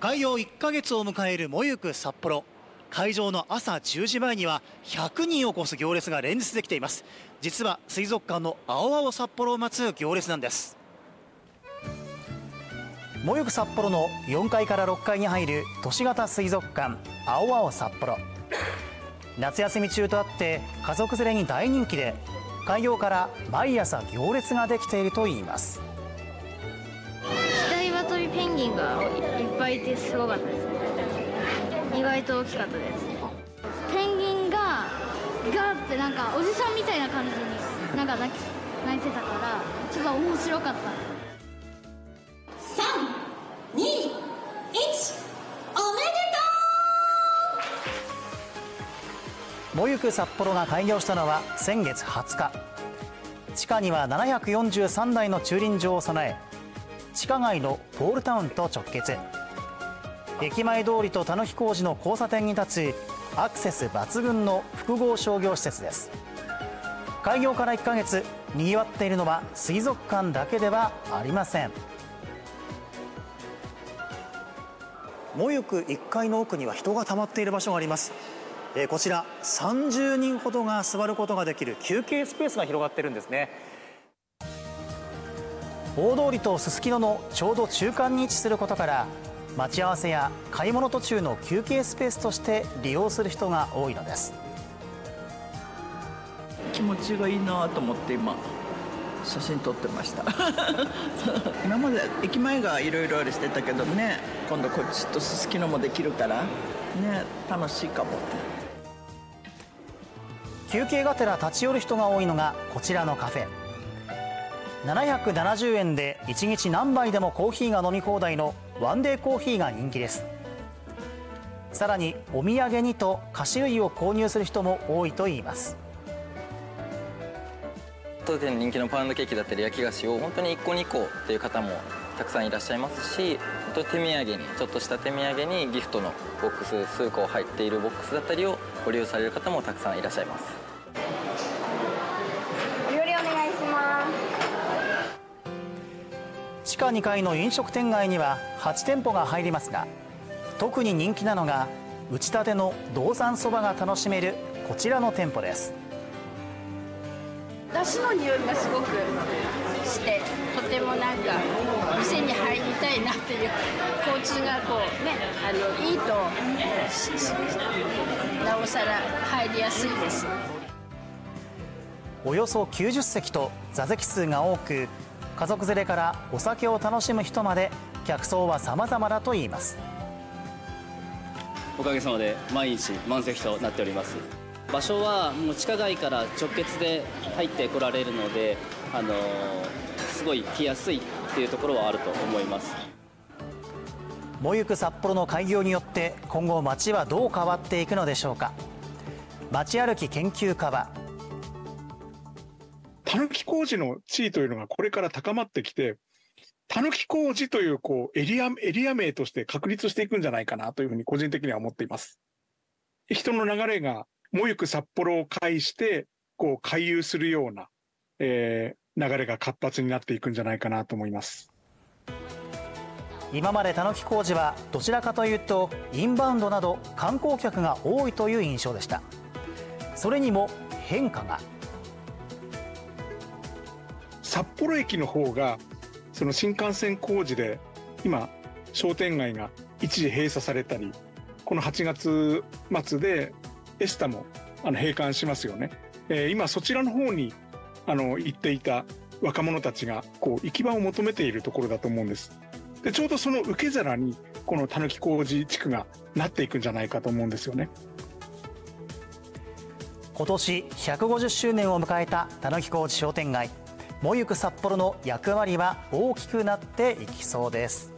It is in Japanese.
開業1ヶ月を迎えるもゆく札幌。会場の朝10時前には100人を超す行列が連日できています。実は水族館の青々札幌を待つ行列なんです。もゆく札幌の4階から6階に入る都市型水族館青々札幌。夏休み中とあって家族連れに大人気で開業から毎朝行列ができているといいます。左渡りペンギンがいぱいいてすごかったです。意外と大きかったです。ペンギンがガーってなんかおじさんみたいな感じになんか泣き泣いてたからちょっと面白かった。3、2、1、おめでともゆく札幌が開業したのは先月20日。地下には743台の駐輪場を備え地下街のポールタウンと直結駅前通りと田野工事の交差点に立つアクセス抜群の複合商業施設です。開業から1ヶ月にぎわっているのは水族館だけではありません。もゆく1階の奥には人が溜まっている場所があります。えー、こちら30人ほどが座ることができる休憩スペースが広がってるんですね。大通りとすすきののちょうど中間に位置することから待ち合わせや買い物途中の休憩スペースとして利用する人が多いのです。気持ちがいいなと思って今写真撮ってました。今まで駅前がいろいろあれしてたけどね今度こっちとすすきのもできるからね楽しいかも休憩がてら立ち寄る人が多いのがこちらのカフェ770円で1日何杯でもコーヒーが飲み放題のワンデーコーヒーが人気です。さらにお土産にと菓子類を購入する人も多いといいます。当店人気のパウンドケーキだったり焼き菓子を本当に1個2個っていう方もたくさんいらっしゃいますし手土産にちょっとした手土産にギフトのボックス数個入っているボックスだったりをご利用される方もたくさんいらっしゃいます。地下2階の飲食店街には8店舗が入りますが特に人気なのが打ちたての道産そばが楽しめるこちらの店舗です。だしの匂いがすごくしてとてもなんか店に入りたいなっていう交通がこうねあのいいとなおさら入りやすいです。およそ90席と座席数が多く家族連れからお酒を楽しむ人まで客層は様々だといいます。おかげさまで毎日満席となっております。場所はもう地下街から直結で入ってこられるので、あのすごい来やすいっていうところはあると思います。もゆく札幌の開業によって今後街はどう変わっていくのでしょうか。街歩き研究家はたぬき工事の地位というのがこれから高まってきてたぬき工事というこうエリアエリア名として確立していくんじゃないかなというふうに個人的には思っています。人の流れがもゆく札幌を介して、こう、回遊するような、えー、流れが活発になっていくんじゃないかなと思います。今までたぬき工事はどちらかというとインバウンドなど観光客が多いという印象でした。それにも変化が。札幌駅の方がその新幹線工事で今商店街が一時閉鎖されたりこの8月末でエスタもあの閉館しますよね。えー、今そちらの方にあの行っていた若者たちがこう行き場を求めているところだと思うんです。でちょうどその受け皿にこのたぬき工事地区がなっていくんじゃないかと思うんですよね。今年150周年を迎えたたぬき工事商店街もゆく札幌の役割は大きくなっていきそうです。